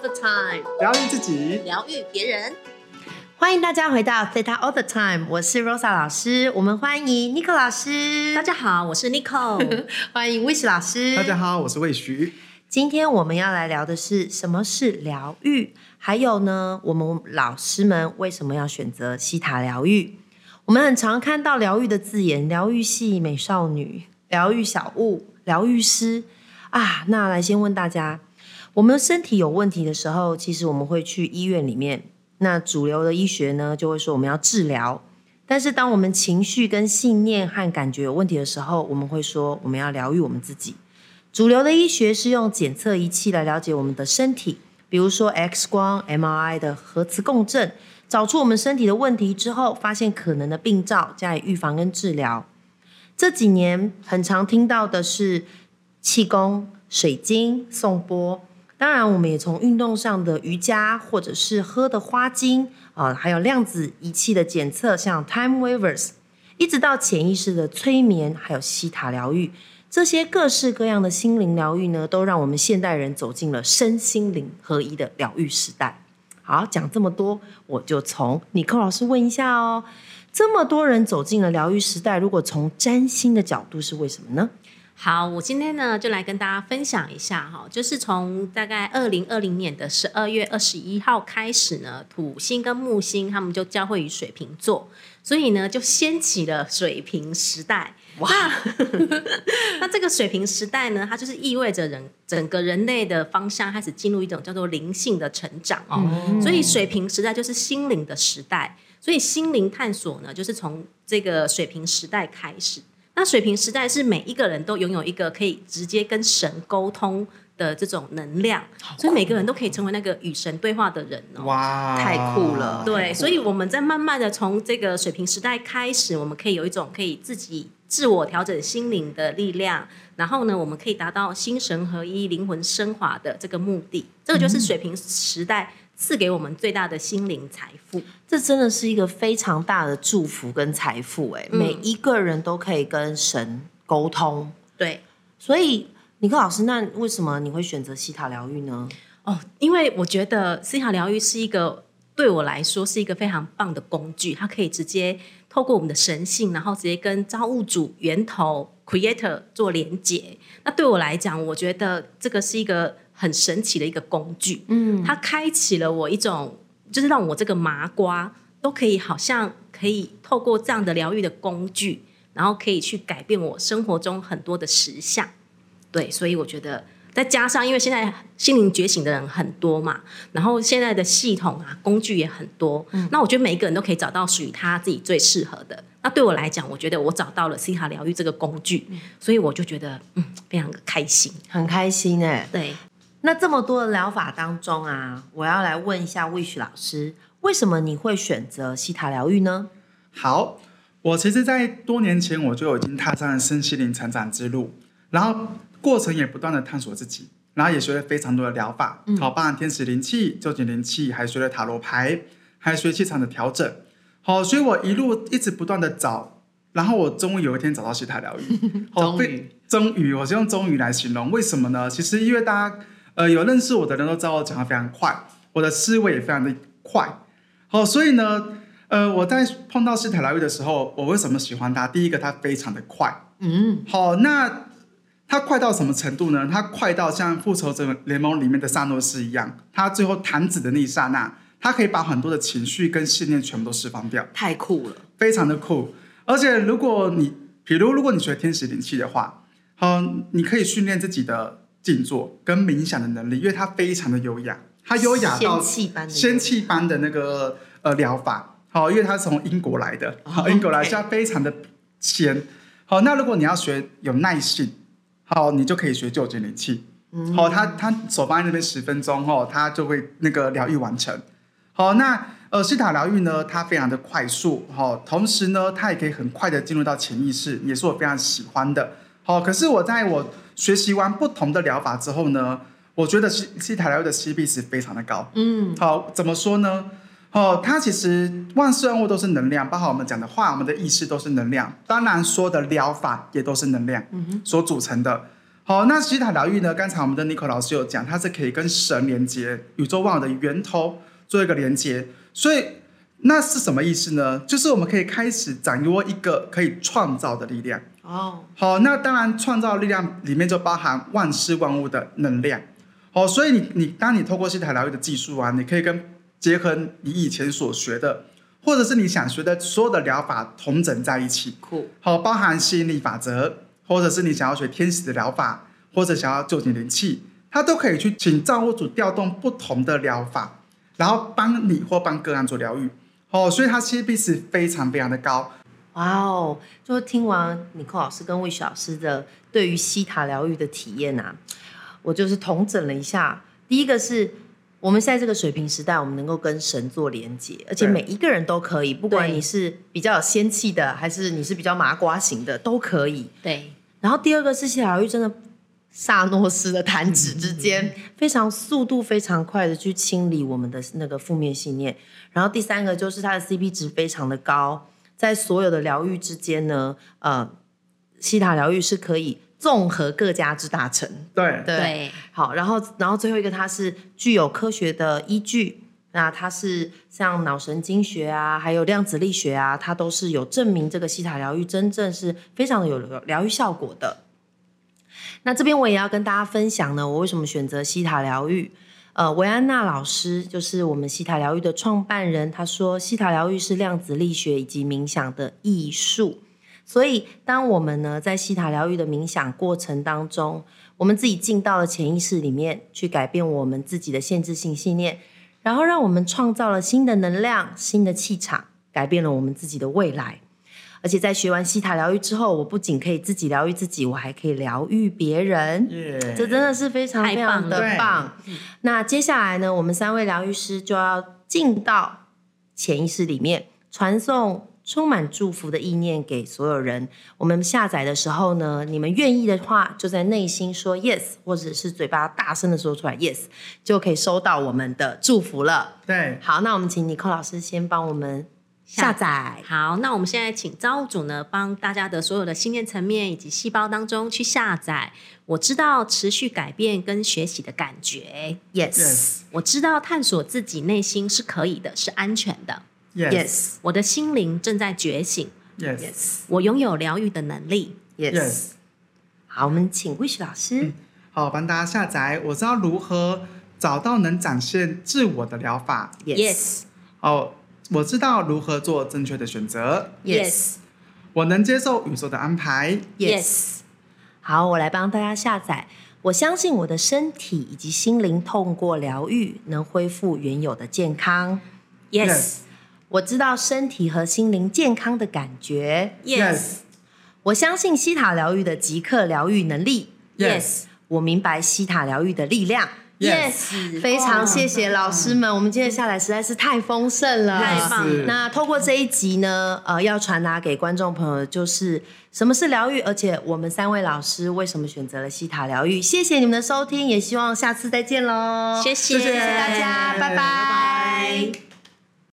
the time，疗愈自己，疗愈别人。欢迎大家回到 Theta All the Time，我是 Rosa 老师。我们欢迎 Nico 老师。大家好，我是 Nico。欢迎 Wish 老师。大家好，我是魏徐。今天我们要来聊的是什么是疗愈，还有呢，我们老师们为什么要选择西塔疗愈？我们很常看到疗愈的字眼，疗愈系美少女、疗愈小物、疗愈师啊。那来先问大家。我们身体有问题的时候，其实我们会去医院里面。那主流的医学呢，就会说我们要治疗。但是当我们情绪跟信念和感觉有问题的时候，我们会说我们要疗愈我们自己。主流的医学是用检测仪器来了解我们的身体，比如说 X 光、MRI 的核磁共振，找出我们身体的问题之后，发现可能的病灶，加以预防跟治疗。这几年很常听到的是气功、水晶、颂钵。当然，我们也从运动上的瑜伽，或者是喝的花精啊，还有量子仪器的检测，像 Time Wavers，一直到潜意识的催眠，还有西塔疗愈，这些各式各样的心灵疗愈呢，都让我们现代人走进了身心灵合一的疗愈时代。好，讲这么多，我就从尼克老师问一下哦，这么多人走进了疗愈时代，如果从占星的角度，是为什么呢？好，我今天呢就来跟大家分享一下哈，就是从大概二零二零年的十二月二十一号开始呢，土星跟木星他们就交汇于水瓶座，所以呢就掀起了水瓶时代。哇，那这个水瓶时代呢，它就是意味着人整个人类的方向开始进入一种叫做灵性的成长哦，所以水瓶时代就是心灵的时代，所以心灵探索呢，就是从这个水瓶时代开始。那水平时代是每一个人都拥有一个可以直接跟神沟通的这种能量，所以每个人都可以成为那个与神对话的人哦。哇，太酷了！对，所以我们在慢慢的从这个水平时代开始，我们可以有一种可以自己自我调整心灵的力量，然后呢，我们可以达到心神合一、灵魂升华的这个目的。这个就是水平时代。赐给我们最大的心灵财富，这真的是一个非常大的祝福跟财富哎！每一个人都可以跟神沟通，对。所以，尼克老师，那为什么你会选择西塔疗愈呢？哦，因为我觉得西塔疗愈是一个对我来说是一个非常棒的工具，它可以直接透过我们的神性，然后直接跟造物主源头 Creator 做连接。那对我来讲，我觉得这个是一个。很神奇的一个工具，嗯，它开启了我一种，就是让我这个麻瓜都可以好像可以透过这样的疗愈的工具，然后可以去改变我生活中很多的实相。对，所以我觉得再加上，因为现在心灵觉醒的人很多嘛，然后现在的系统啊工具也很多，嗯，那我觉得每一个人都可以找到属于他自己最适合的。那对我来讲，我觉得我找到了西塔疗愈这个工具，所以我就觉得嗯非常的开心，很开心哎，对。那这么多的疗法当中啊，我要来问一下 Wish 老师，为什么你会选择西塔疗愈呢？好，我其实，在多年前我就已经踏上了身心灵成长之路，然后过程也不断的探索自己，然后也学了非常多的疗法，好，包含天使灵气、究竟灵气，还学了塔罗牌，还学气场的调整，好，所以我一路一直不断的找，然后我终于有一天找到西塔疗愈，终于，终于，我是用终于来形容，为什么呢？其实因为大家。呃，有认识我的人都知道我讲的非常快，我的思维也非常的快。好，所以呢，呃，我在碰到斯塔疗愈的时候，我为什么喜欢他？第一个，他非常的快。嗯，好，那他快到什么程度呢？他快到像复仇者联盟里面的萨诺斯一样，他最后弹指的那一刹那，他可以把很多的情绪跟信念全部都释放掉。太酷了，非常的酷。而且，如果你，比如如果你学天使灵气的话，好，你可以训练自己的。静坐跟冥想的能力，因为它非常的优雅，它优雅到仙气般的那个呃疗法，好，因为它是从英国来的，好，英国来，所以它非常的仙。好，那如果你要学有耐性，好，你就可以学九节灵气，好，他他手放在那边十分钟后，他就会那个疗愈完成。好，那呃西塔疗愈呢，它非常的快速，好，同时呢，它也可以很快的进入到潜意识，也是我非常喜欢的。好，可是我在我学习完不同的疗法之后呢，我觉得西西塔疗愈的 CP 值非常的高。嗯，好，怎么说呢？哦，它其实万事万物都是能量，包括我们讲的话，我们的意识都是能量。当然，说的疗法也都是能量所组成的。好，那西塔疗愈呢？刚才我们的 Nico 老师有讲，它是可以跟神连接，宇宙万物的源头做一个连接。所以那是什么意思呢？就是我们可以开始掌握一个可以创造的力量。哦，好，那当然创造力量里面就包含万事万物的能量。好，所以你你当你透过西塔疗愈的技术啊，你可以跟结合你以前所学的，或者是你想学的所有的疗法同整在一起。酷，好，包含吸引力法则。或者是你想要学天使的疗法，或者想要救你灵气，它都可以去请造物主调动不同的疗法，然后帮你或帮个案做疗愈。哦，所以它 CP 值非常非常的高。哇哦！就听完尼克老师跟魏雪老师的对于西塔疗愈的体验呐，我就是统整了一下。第一个是我们在这个水平时代，我们能够跟神做连接，而且每一个人都可以，不管你是比较有仙气的，还是你是比较麻瓜型的，都可以。对。然后第二个是西塔疗愈，真的萨诺斯的弹指之间，非常速度非常快的去清理我们的那个负面信念。然后第三个就是它的 CP 值非常的高，在所有的疗愈之间呢，呃，西塔疗愈是可以综合各家之大成。对对，好，然后然后最后一个它是具有科学的依据。那它是像脑神经学啊，还有量子力学啊，它都是有证明这个西塔疗愈真正是非常有疗愈效果的。那这边我也要跟大家分享呢，我为什么选择西塔疗愈？呃，维安娜老师就是我们西塔疗愈的创办人，他说西塔疗愈是量子力学以及冥想的艺术。所以当我们呢在西塔疗愈的冥想过程当中，我们自己进到了潜意识里面去改变我们自己的限制性信念。然后让我们创造了新的能量、新的气场，改变了我们自己的未来。而且在学完西塔疗愈之后，我不仅可以自己疗愈自己，我还可以疗愈别人。这真的是非常非常的棒。那接下来呢，我们三位疗愈师就要进到潜意识里面传送。充满祝福的意念给所有人。我们下载的时候呢，你们愿意的话，就在内心说 yes，或者是嘴巴大声的说出来 yes，就可以收到我们的祝福了。对，好，那我们请尼克老师先帮我们下载。好，那我们现在请造物主呢，帮大家的所有的信念层面以及细胞当中去下载。我知道持续改变跟学习的感觉，yes。我知道探索自己内心是可以的，是安全的。Yes，我的心灵正在觉醒。Yes，我拥有疗愈的能力。Yes，好，我们请 Wish 老师。好，帮大家下载。我知道如何找到能展现自我的疗法。Yes，哦，我知道如何做正确的选择。Yes，我能接受宇宙的安排。Yes，好，我来帮大家下载。我相信我的身体以及心灵通过疗愈能恢复原有的健康。Yes。我知道身体和心灵健康的感觉。Yes，我相信西塔疗愈的即刻疗愈能力。Yes，我明白西塔疗愈的力量。Yes，非常谢谢老师们，我们今天下来实在是太丰盛了。太棒！那透过这一集呢，呃，要传达给观众朋友就是什么是疗愈，而且我们三位老师为什么选择了西塔疗愈。谢谢你们的收听，也希望下次再见喽。谢谢大家，拜拜。